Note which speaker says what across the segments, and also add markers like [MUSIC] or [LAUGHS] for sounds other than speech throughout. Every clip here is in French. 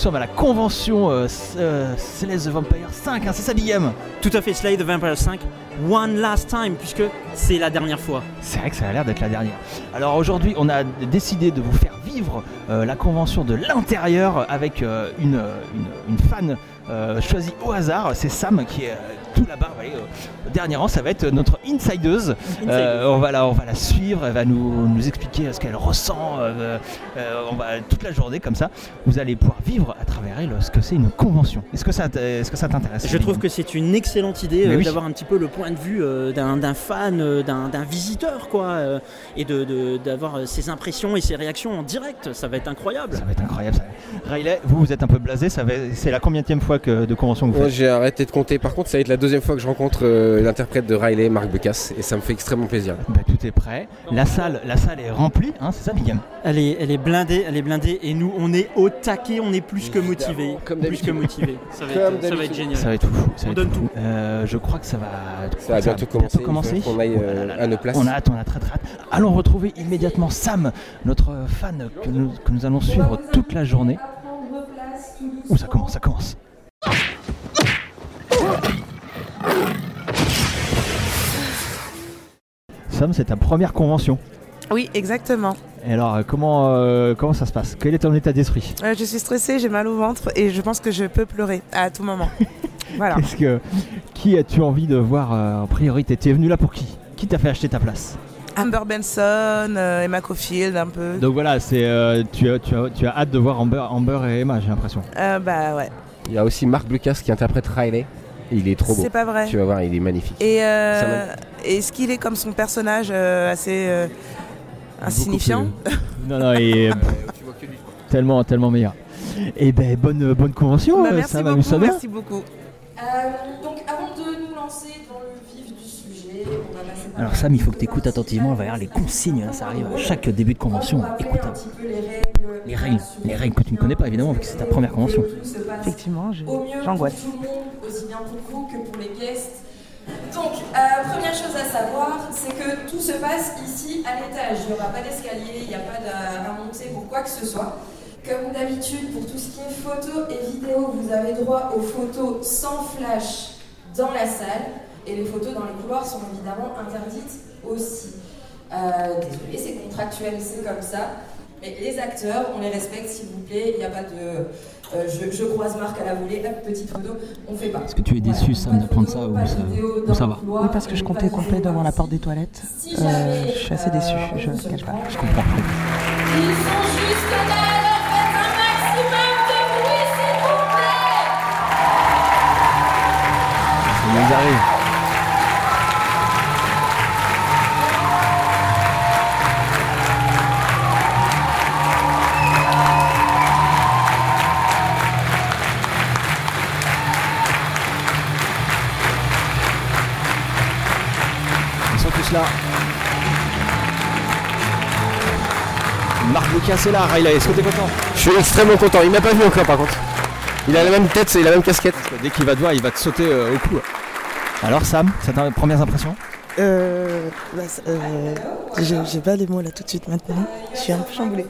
Speaker 1: sommes à la convention euh, euh, the Vampire 5, hein, c'est ça, Bigam
Speaker 2: Tout à fait, Slay the Vampire 5, one last time, puisque c'est la dernière fois.
Speaker 1: C'est vrai que ça a l'air d'être la dernière. Alors aujourd'hui, on a décidé de vous faire vivre euh, la convention de l'intérieur avec une, euh, une- une fan euh, choisie au hasard. C'est Sam qui est euh, tout là-bas, dernier rang. Ça va être notre insideuse. Euh, on, va la, on va la suivre, elle va nous, nous expliquer ce qu'elle ressent on va, toute la journée comme ça. Vous allez pouvoir vivre à travers elle ce que c'est une convention. Est-ce que ça, est-ce que ça t'intéresse
Speaker 2: Je trouve que c'est une excellente idée
Speaker 1: oui.
Speaker 2: d'avoir un petit peu le point de vue d'un fan, d'un visiteur, quoi, et de- de- d'avoir ses impressions et ses réactions en direct. Ça va être incroyable.
Speaker 1: Ça va être incroyable. Ça. Riley, vous, vous êtes un peu blasé. ça va- C'est la combienième fois que, de convention que vous
Speaker 3: Moi
Speaker 1: faites
Speaker 3: j'ai arrêté de compter. Par contre, ça va être la deuxième fois que je rencontre euh, l'interprète de Riley, Marc Becasse, et ça me fait extrêmement plaisir.
Speaker 1: Bah, tout est prêt. La salle, la salle est remplie, hein, c'est ça, Bigam
Speaker 2: Elle est, elle est blindée, elle est blindée, et nous, on est au taquet, on est plus que motivés.
Speaker 3: Comme
Speaker 2: plus que motivés. [LAUGHS] Ça va,
Speaker 3: Comme
Speaker 2: être, ça va être
Speaker 3: d'habitude.
Speaker 2: génial.
Speaker 1: Ça va être fou. Ça
Speaker 2: On
Speaker 1: va
Speaker 2: donne
Speaker 1: fou.
Speaker 2: tout.
Speaker 1: Euh, je crois que ça va.
Speaker 3: Ça va bientôt commencer.
Speaker 1: commencer.
Speaker 3: aille euh,
Speaker 1: Oh là là
Speaker 3: à nos places.
Speaker 1: On a hâte, on a très très hâte. Allons retrouver immédiatement Sam, notre fan que nous, que nous allons suivre toute la journée. Ouh, ça commence, ça commence. Sam, c'est ta première convention.
Speaker 4: Oui, exactement.
Speaker 1: Et alors, euh, comment, euh, comment ça se passe? Quel est ton état d'esprit?
Speaker 4: Euh, je suis stressée, j'ai mal au ventre et je pense que je peux pleurer à tout moment. [LAUGHS] voilà.
Speaker 1: Qu'est-ce que, Qui as-tu envie de voir euh, en priorité? Tu es venu là pour qui? Qui t'a fait acheter ta place?
Speaker 4: Amber Benson, Emma Caulfield un peu.
Speaker 1: Donc voilà, c'est, euh, tu, as, tu, as, tu as hâte de voir Amber, Amber et Emma, j'ai l'impression.
Speaker 4: Euh, bah ouais,
Speaker 3: Il y a aussi Marc Becasse qui interprète Riley. Il est trop beau.
Speaker 4: c'est pas vrai.
Speaker 3: Tu vas voir, il est magnifique.
Speaker 4: Et euh,
Speaker 3: Ça
Speaker 4: est-ce qu'il est comme son personnage euh, assez euh, insignifiant
Speaker 1: Non, non, il est [LAUGHS] tellement, tellement meilleur. Et ben, bonne, bonne convention,
Speaker 4: Bah, Merci
Speaker 1: Sam
Speaker 4: beaucoup, merci beaucoup.
Speaker 5: Euh, donc avant de nous lancer dans le vif du sujet, on va passer par
Speaker 6: Alors Sam, il faut que tu écoutes attentivement, il va les consignes, hein, ça arrive à chaque début de convention.
Speaker 5: On
Speaker 6: Écoute,
Speaker 5: un petit peu les règles.
Speaker 6: Les règles, les règles que tu ne connais pas évidemment, vu que c'est ta première convention.
Speaker 5: Que tout se passe
Speaker 4: Effectivement, je-
Speaker 5: au mieux
Speaker 4: j'angoisse.
Speaker 5: pour tout le monde, aussi bien pour vous que pour les guests. Donc, euh, première chose à savoir, c'est que tout se passe ici à l'étage. Il n'y aura pas d'escalier, il n'y a pas de- à monter pour quoi que ce soit. Comme d'habitude, pour tout ce qui est photo et vidéo, vous avez droit aux photos sans flash dans la salle. Et les photos dans les couloirs sont évidemment interdites aussi. Euh, désolé, c'est contractuel, c'est comme ça. Mais les acteurs, on les respecte s'il vous plaît. Il n'y a pas de. euh, je, je croise Marc à la volée, hop, petite photo, on fait pas.
Speaker 6: Est-ce que tu es déçu, Sam, d'apprendre ça ou ça, ou ça va
Speaker 4: Oui, parce que je comptais complet devant la porte des toilettes. Euh, je suis assez déçue, je ne cache pas.
Speaker 6: Je comprends.
Speaker 5: Ils sont juste là, alors faites un maximum de bruit, s'il vous plaît
Speaker 1: Ça nous arrive. Est là, Riley, est-ce que t'es content?
Speaker 3: Je suis extrêmement content. Il m'a pas vu encore par contre. Il a la même tête et la même casquette.
Speaker 1: Dès qu'il va te voir, il va te sauter euh, au cou. Alors Sam, c'est ta première impression
Speaker 4: Euh, bah, ça- euh, j'ai j'ai pas les mots là tout de suite maintenant. Je suis un peu chamboulée.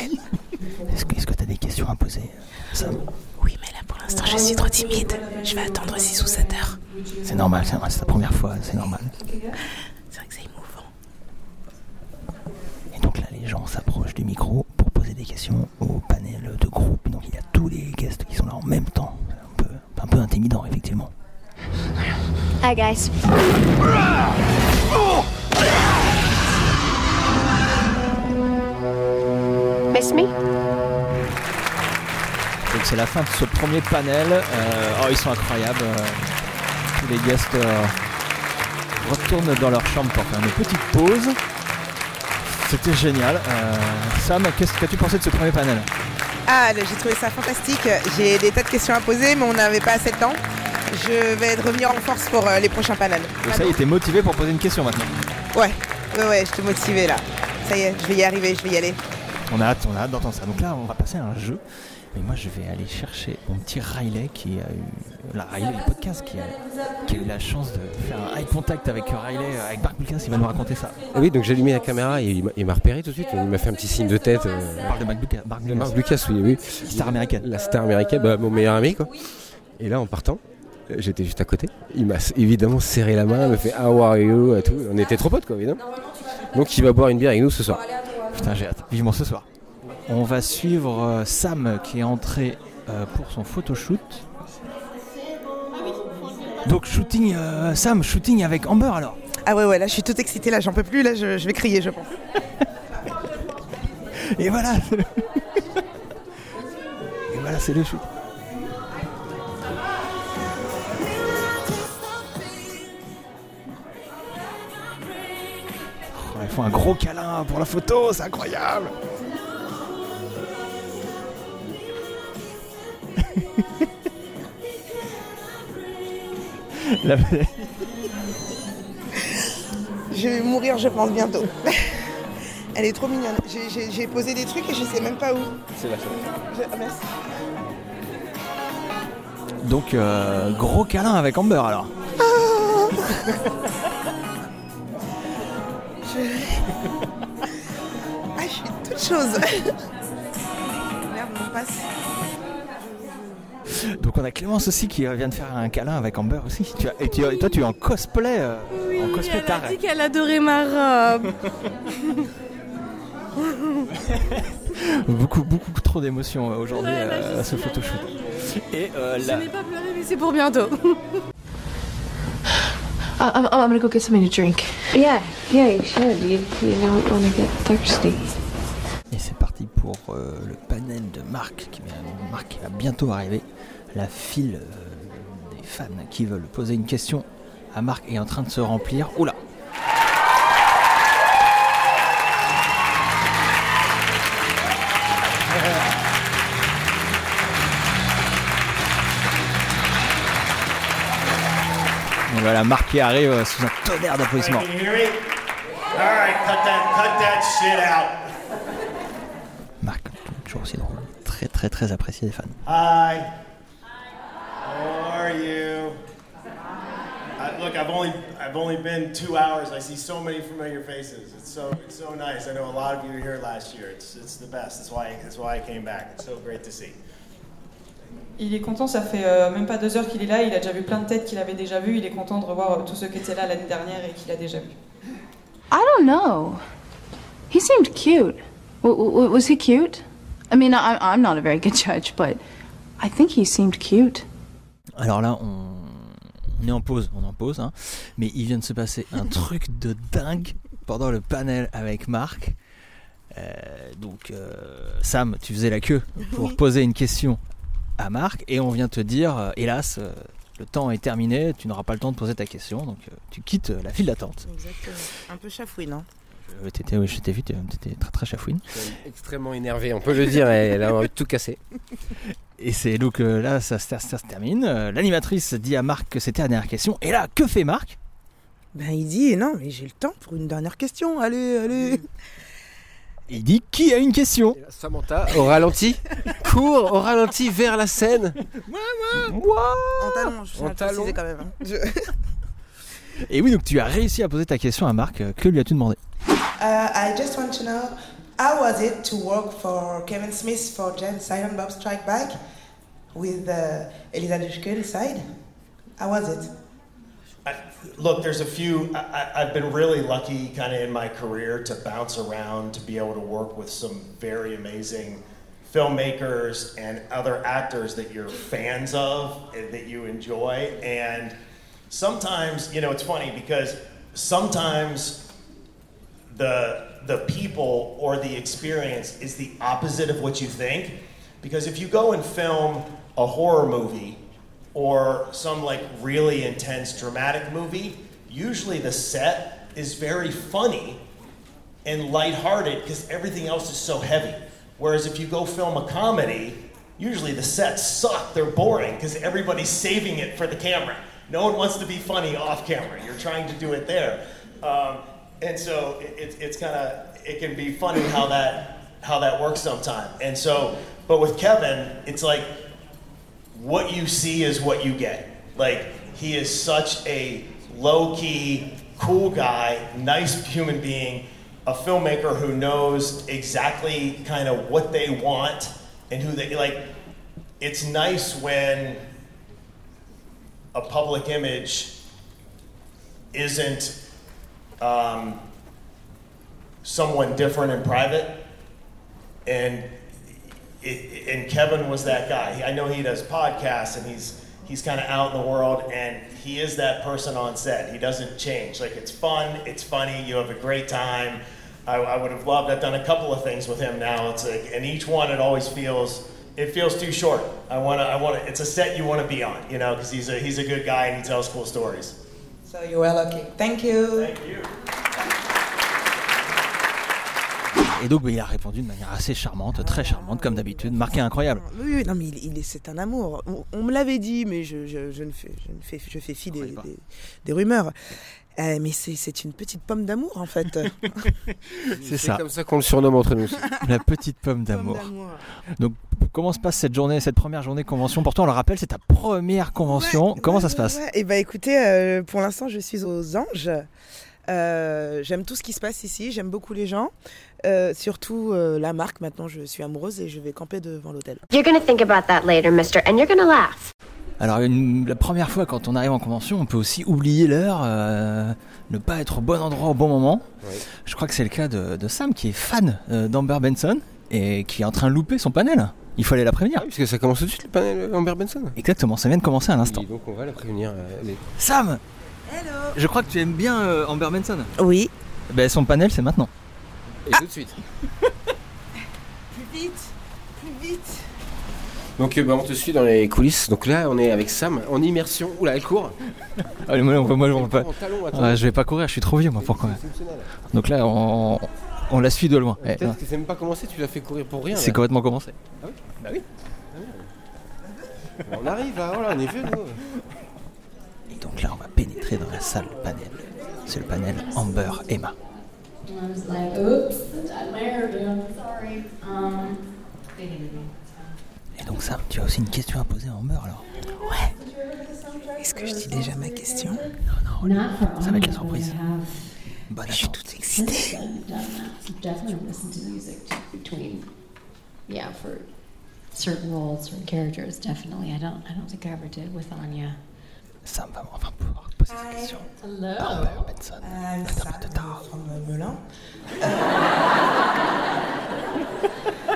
Speaker 6: Est-ce que tu as des questions à poser, Sam?
Speaker 4: Oui, mais là pour l'instant je suis trop timide. Je vais attendre 6 ou 7 heures.
Speaker 1: C'est normal, c'est normal, c'est ta première fois, c'est normal.
Speaker 4: C'est vrai que c'est émouvant.
Speaker 6: Et donc là, les gens s'approchent du micro pour poser des questions au panel de groupe. Donc il y a tous les guests qui sont là en même temps. C'est un peu, un peu intimidant, effectivement.
Speaker 7: Hi, guys. Miss me?
Speaker 1: Donc c'est la fin de ce premier panel. Euh, oh, ils sont incroyables. euh, tous les guests euh, retournent dans leur chambre pour faire une petite pause. C'était génial. Euh, Sam, qu'est-ce qu'as-tu pensé de ce premier panel?
Speaker 4: Ah, j'ai trouvé ça fantastique. J'ai des tas de questions à poser, mais on n'avait pas assez de temps. Je vais revenir en force pour euh, les prochains panels.
Speaker 1: Ça, il était motivé pour poser une question maintenant.
Speaker 4: Ouais, ouais, ouais, je te motivée là. Ça y est, je vais y arriver, je vais y aller.
Speaker 1: On a hâte, on a hâte d'entendre ça. Donc là, on va passer à un jeu. Mais moi, je vais aller chercher mon petit Riley qui a eu la Riley le podcast qui a, qui a eu la chance de faire un eye contact avec Riley, euh, avec Marc Lucas. Il va nous raconter ça.
Speaker 3: Oui, donc j'ai allumé la caméra et il m'a- repéré tout de suite. Il m'a fait un petit signe de tête. euh,
Speaker 1: On parle de Marc Lucas, Marc Lucas,
Speaker 3: Marc Lucas, oui, oui.
Speaker 1: star américaine.
Speaker 3: La star américaine, bah, mon meilleur ami, quoi. Et là, en partant, euh, j'étais juste à côté. Il m'a évidemment serré la main, il m'a fait How are you? Et tout. On était trop potes, quoi, évidemment. Donc il va boire une bière avec nous ce soir.
Speaker 1: Putain, j'ai hâte. Vivement ce soir. On va suivre euh, Sam qui est entré euh, pour son photoshoot. Donc shooting, euh, Sam, shooting avec Amber alors.
Speaker 8: Ah ouais, ouais, là je suis toute excitée, là j'en peux plus, là je, je vais crier, je pense. [LAUGHS]
Speaker 1: Et voilà. c'est [LAUGHS] le- Et voilà, c'est le shoot. Oh, ils font un gros câlin pour la photo, c'est incroyable. La-
Speaker 8: Je vais mourir, je pense, bientôt. [LAUGHS] Elle est trop mignonne. J'ai- posé des trucs et je sais même pas où.
Speaker 3: C'est la
Speaker 8: Je- ah, merci.
Speaker 1: Donc euh, gros câlin avec Amber alors. [LAUGHS]
Speaker 8: Ah, je suis toute chose. [LAUGHS] Merde, mon passe.
Speaker 1: Donc on a Clémence aussi qui vient de faire un câlin avec Amber aussi. Tu as- et, tu- et toi tu es en cosplay, euh, en cosplay
Speaker 9: elle a dit qu'elle adorait ma robe. [LAUGHS]
Speaker 1: Beaucoup beaucoup trop d'émotions euh, aujourd'hui
Speaker 9: Ouais, là,
Speaker 1: euh,
Speaker 9: je
Speaker 1: à ce photoshoot. Et euh,
Speaker 9: Je
Speaker 1: la-
Speaker 9: n'ai pas pleuré, mais c'est pour bientôt.
Speaker 10: I'm, [LAUGHS] I'm gonna go get something to drink.
Speaker 11: Yeah, yeah, you should. You, you don't want to get thirsty.
Speaker 1: Et c'est parti pour euh, le panel de Marc qui, vient, Marc qui va bientôt arriver. La file euh, des fans qui veulent poser une question à Marc est en train de se remplir. Oula voilà, Marc qui arrive euh, sous un tonnerre d'applaudissements. Marc, toujours aussi drôle. Très très très apprécié des fans.
Speaker 12: Hi. How are you? I, look, I've only I've only been two hours. I see so many familiar faces. It's so it's so nice. I know a lot of you were here last year. It's it's the best. That's why that's why I came back. It's so great to see.
Speaker 5: Il est content, ça fait euh, même pas deux heures qu'il est là, il a déjà vu plein de têtes qu'il avait déjà vues, il est content de revoir euh, tous ceux qui étaient là l'année dernière et qu'il a déjà vu.
Speaker 10: I don't know. He seemed cute. W- w- was he cute? I mean, I- I'm not a very good judge, but I think he seemed cute.
Speaker 1: Alors là, on, on est en pause, on est en pause, hein. mais il vient de se passer un [LAUGHS] truc de dingue pendant le panel avec Marc. Euh, donc, euh, Sam, tu faisais la queue pour
Speaker 8: Oui.
Speaker 1: poser une question à Marc, et on vient te dire, euh, hélas, euh, le temps est terminé, tu n'auras pas le temps de poser ta question, donc euh, tu quittes euh, la file d'attente.
Speaker 8: Exactement. Un peu chafouine, hein.
Speaker 1: T'étais- oui, je t'ai vu, t'étais très très chafouine.
Speaker 3: Extrêmement énervé, on peut le dire. Elle a envie de tout casser. [LAUGHS]
Speaker 1: Et c'est donc euh, là, ça, se- ça se termine. Euh, L'animatrice dit à Marc que c'était la dernière question, et là, que fait Marc?
Speaker 8: Ben il dit, non, mais j'ai le temps pour une dernière question. Allez, allez.
Speaker 1: Il dit qui a une question?
Speaker 3: Et là, Samantha, au ralenti, [LAUGHS] court au ralenti vers la scène.
Speaker 8: En talon, je suis
Speaker 3: En talon.
Speaker 8: quand même. hein. Je-
Speaker 1: Et oui, donc tu as réussi à poser ta question à Marc. Euh, Que lui as-tu demandé?
Speaker 8: Uh, I just want to know how was it to work for Kevin Smith for Jen Silent Bob Strike Back with uh, Elisa Dushku inside? How was it?
Speaker 12: I, look, there's a few. I, I've been really lucky, kind of in my career, to bounce around to be able to work with some very amazing filmmakers and other actors that you're fans of and that you enjoy. And sometimes, you know, it's funny because sometimes the the people or the experience is the opposite of what you think. Because if you go and film a horror movie or some like really intense dramatic movie usually the set is very funny and lighthearted because everything else is so heavy. Whereas if you go film a comedy usually the sets suck. They're boring because everybody's saving it for the camera. No one wants to be funny off camera. You're trying to do it there. Um, and so it, it's it's kind of it can be funny how that how that works sometimes. And so But with Kevin, it's like what you see is what you get. Like he is such a low key, cool guy, nice human being, a filmmaker who knows exactly kind of what they want and who they like. It's nice when a public image isn't um, someone different in private. And and Kevin was that guy. I know he does podcasts and he's he's kind of out in the world and he is that person on set. He doesn't change. Like it's fun, it's funny, you have a great time. I, I would have loved. I've done a couple of things with him now. It's like, and each one it always feels it feels too short. I want to. I want to. It's a set you want to be on, you know, because he's a he's a good guy and he tells cool stories.
Speaker 8: So you were lucky. Thank you.
Speaker 12: Thank you.
Speaker 1: Et donc il a répondu de manière assez charmante, très charmante comme d'habitude, marqué incroyable.
Speaker 4: Oui, oui, non, mais il, il est, c'est un amour. On, on me l'avait dit, mais je, je, je ne fais, je ne fais, je fais fi des, des, des rumeurs. Euh, mais c'est, c'est une petite pomme d'amour en fait. [LAUGHS]
Speaker 1: C'est ça.
Speaker 3: comme ça qu'on le surnomme entre nous. [LAUGHS]
Speaker 1: La petite pomme d'amour. Donc comment se passe cette journée, cette première journée convention Pour toi, on le rappelle, c'est ta première convention. comment ça se passe
Speaker 4: Et bah écoutez, euh, pour l'instant, je suis aux anges. Euh, j'aime tout ce qui se passe ici, j'aime beaucoup les gens, Euh, surtout euh, la marque. Maintenant, je suis amoureuse et je vais camper devant l'hôtel.
Speaker 7: You're gonna think about that later, mister, and you're gonna laugh.
Speaker 1: Alors une- la première fois quand on arrive en convention, on peut aussi oublier l'heure, euh, ne pas être au bon endroit au bon moment. Je crois que c'est le cas de, de Sam qui est fan euh, d'Amber Benson et qui est en train de louper son panel. Il faut aller la prévenir.
Speaker 3: Parce que ça commence tout de suite le panel Amber Benson.
Speaker 1: Exactement, ça vient de commencer à l'instant.
Speaker 3: Et donc on va la prévenir. euh,
Speaker 1: Sam Je crois que tu aimes bien euh, Amber Benson.
Speaker 4: Oui.
Speaker 1: Ben, son panel c'est maintenant.
Speaker 3: Et tout de suite. [LAUGHS]
Speaker 4: Plus vite, plus vite.
Speaker 3: Donc euh, bah, on te suit dans les coulisses. Donc là on est avec Sam en immersion. Oula elle court.
Speaker 1: Allez, moi, moi, moi, je vais pas.
Speaker 3: Talon.
Speaker 1: Ouais, je vais pas courir, je suis trop vieux moi pour courir. Donc là, on, on la suit de loin. Eh,
Speaker 3: Peut-être que c'est même pas commencé, tu l'as fait courir pour rien.
Speaker 1: C'est complètement commencé.
Speaker 3: Ah oui Bah oui. On arrive là, voilà, on est vieux nous.
Speaker 1: Et donc là, on va pénétrer dans la salle panel. C'est le panel Amber Emma.
Speaker 13: I was like, oops, I my hairdo. Sorry. Um, they needed me.
Speaker 1: Et donc Sam, tu as aussi une question à poser à Amber alors
Speaker 4: Est-ce que je dis déjà ma question?
Speaker 1: Non, non, ça va être la surprise. Bonne
Speaker 4: Je suis toute excitée.
Speaker 13: Yeah, for certain roles, certain characters. Definitely. I don't. I don't think I ever did with Anya.
Speaker 1: Sam va enfin pouvoir poser des questions.
Speaker 13: Hello.
Speaker 1: Amber Benson, l'interprète de Tara.
Speaker 8: Melun. [LAUGHS]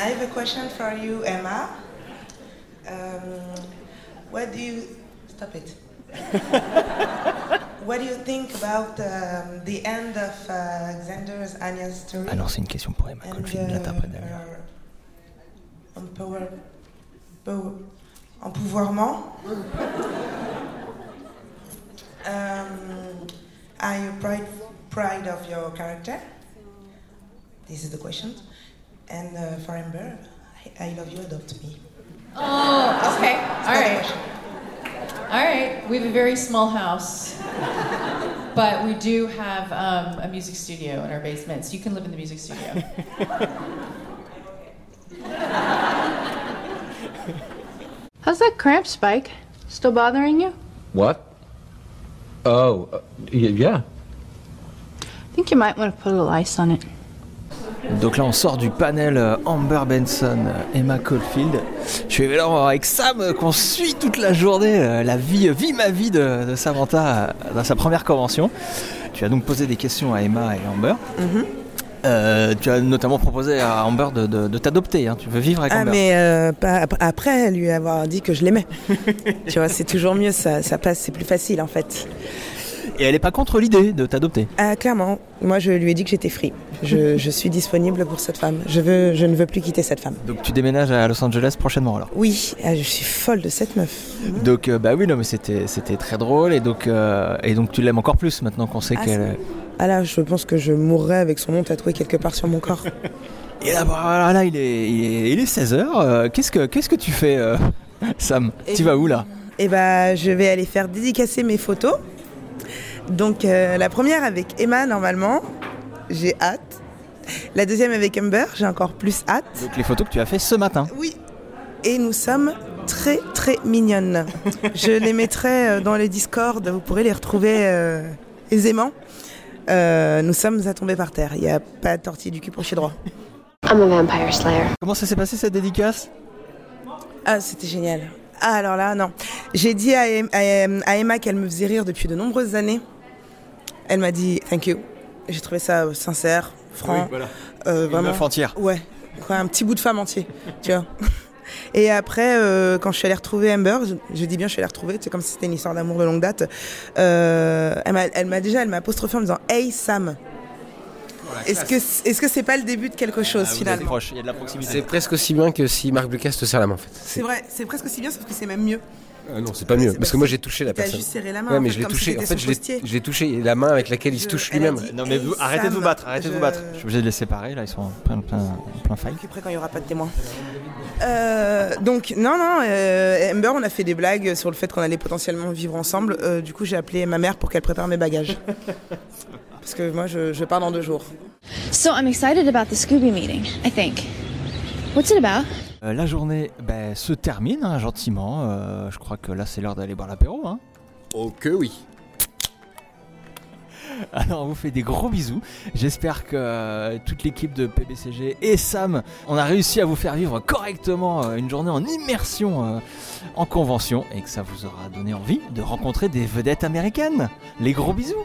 Speaker 8: I have a question for you, Emma. Um, what do you stop it? [LAUGHS] what do you think about um, the end of uh, Xander's Anya's story?
Speaker 1: Alors c'est une question pour Emma
Speaker 8: and
Speaker 1: Caulfield,
Speaker 8: uh,
Speaker 1: l'interprète d'Amber.
Speaker 8: her empower, pow- empouvoirment. [LAUGHS] um, are you proud, proud of your character? This is the question. And uh, for Amber, I, I love you, adopt me.
Speaker 14: Oh, okay.
Speaker 8: It's
Speaker 14: All
Speaker 8: not a
Speaker 14: right.
Speaker 8: question.
Speaker 14: All right. We have a very small house, but we do have um, a music studio in our basement, so you can live in the music studio. [LAUGHS]
Speaker 10: How's that cramp spike? Still bothering you?
Speaker 15: What? Oh, uh, y- yeah.
Speaker 10: I think you might want to put a little ice on it.
Speaker 1: Donc là, on sort du panel euh, Amber Benson, euh, Emma Caulfield. Je suis avec Sam euh, qu'on suit toute la journée, la vie, vie ma vie de, de Samantha dans sa première convention. Tu as donc posé des questions à Emma et Amber.
Speaker 4: Mhm.
Speaker 1: Euh, tu as notamment proposé à Amber de, de- de t'adopter. hein. Tu veux vivre avec
Speaker 4: Ah,
Speaker 1: Amber
Speaker 4: mais euh, pas ap- après lui avoir dit que je l'aimais. [LAUGHS] tu vois, c'est toujours mieux, ça, ça passe, c'est plus facile en fait.
Speaker 1: Et elle est pas contre l'idée de t'adopter.
Speaker 4: Ah, clairement, moi je lui ai dit que j'étais free. Je, [LAUGHS] je suis disponible pour cette femme. Je, veux, je ne veux plus quitter cette femme.
Speaker 1: Donc tu déménages à Los Angeles prochainement alors?
Speaker 4: Oui, ah, je suis folle de cette meuf.
Speaker 1: Donc euh, bah oui non mais c'était c'était très drôle et donc euh, et donc tu l'aimes encore plus maintenant qu'on sait
Speaker 4: Ah,
Speaker 1: qu'elle.
Speaker 4: Ah là, je pense que je mourrais avec son nom tatoué quelque part sur mon corps. [LAUGHS]
Speaker 1: Et là, bah, là il est il est, il est 16h. qu'est-ce que qu'est-ce que tu fais euh, [LAUGHS] Sam? Tu vas où là?
Speaker 4: Et bah, je vais aller faire dédicacer mes photos. Donc, euh, la première avec Emma, normalement. J'ai hâte. La deuxième avec Amber, j'ai encore plus hâte.
Speaker 1: Donc les photos que tu as fait ce matin.
Speaker 4: Oui. Et nous sommes très très mignonnes. Je les mettrai euh, dans les Discord, vous pourrez les retrouver euh, aisément. Euh, nous sommes à tomber par terre. Il n'y a pas de tortille du cul pour chez droit.
Speaker 7: I'm a vampire slayer.
Speaker 1: Comment ça s'est passé cette dédicace?
Speaker 4: Ah, c'était génial. Ah, alors là, non. J'ai dit à, Em- à Em- à Emma qu'elle me faisait rire depuis de nombreuses années. Elle m'a dit thank you. J'ai trouvé ça euh, sincère, franc.
Speaker 1: Oui, voilà.
Speaker 4: Euh,
Speaker 1: Une
Speaker 4: vraiment.
Speaker 1: meuf entière.
Speaker 4: Ouais. Quoi, un petit bout de femme entier, tu vois. [LAUGHS] Et après, euh, quand je suis allée retrouver Amber, je, je dis bien je suis allée retrouver, c'est comme si c'était une histoire d'amour de longue date. euh, elle m'a- elle m'a déjà, elle m'a apostrophé en me disant Hey Sam. Est-ce que est-ce que c'est pas le début de quelque chose
Speaker 1: Ah, vous êtes
Speaker 4: finalement
Speaker 1: proche, il y a de la proximité.
Speaker 3: C'est presque aussi bien que si Marc Lucas te serre la main en fait.
Speaker 4: C'est vrai, c'est presque aussi bien, sauf que c'est même mieux.
Speaker 3: Ah non, c'est pas mieux. Parce que moi j'ai touché la personne.
Speaker 4: juste serré la main,
Speaker 3: Ouais,
Speaker 4: en
Speaker 3: mais
Speaker 4: fait,
Speaker 3: je l'ai
Speaker 4: si
Speaker 3: touché. En fait, je l'ai- je touché la main avec laquelle il se touche lui-même.
Speaker 1: Non mais vous, arrêtez de vous battre, arrêtez de vous
Speaker 4: je-
Speaker 1: battre. Je suis obligé de les séparer, là ils sont en plein, plein, plein fight.
Speaker 4: Après, quand il n'y aura pas de témoins. Euh, donc, non, non, euh, Amber, on a fait des blagues sur le fait qu'on allait potentiellement vivre ensemble. Euh, du coup, j'ai appelé ma mère pour qu'elle prépare mes bagages. [LAUGHS] Parce que moi, je, je pars dans deux jours.
Speaker 16: So I'm excited about the Scooby meeting, I think. What's it about?
Speaker 1: Euh, la journée ben, se termine hein, gentiment. Euh, je crois que là c'est l'heure d'aller boire l'apéro. Hein.
Speaker 3: Oh que oui. [LAUGHS]
Speaker 1: Alors on vous fait des gros bisous. J'espère que euh, toute l'équipe de PBCG et Sam, on a réussi à vous faire vivre correctement euh, une journée en immersion euh, en convention et que ça vous aura donné envie de rencontrer des vedettes américaines. Les gros bisous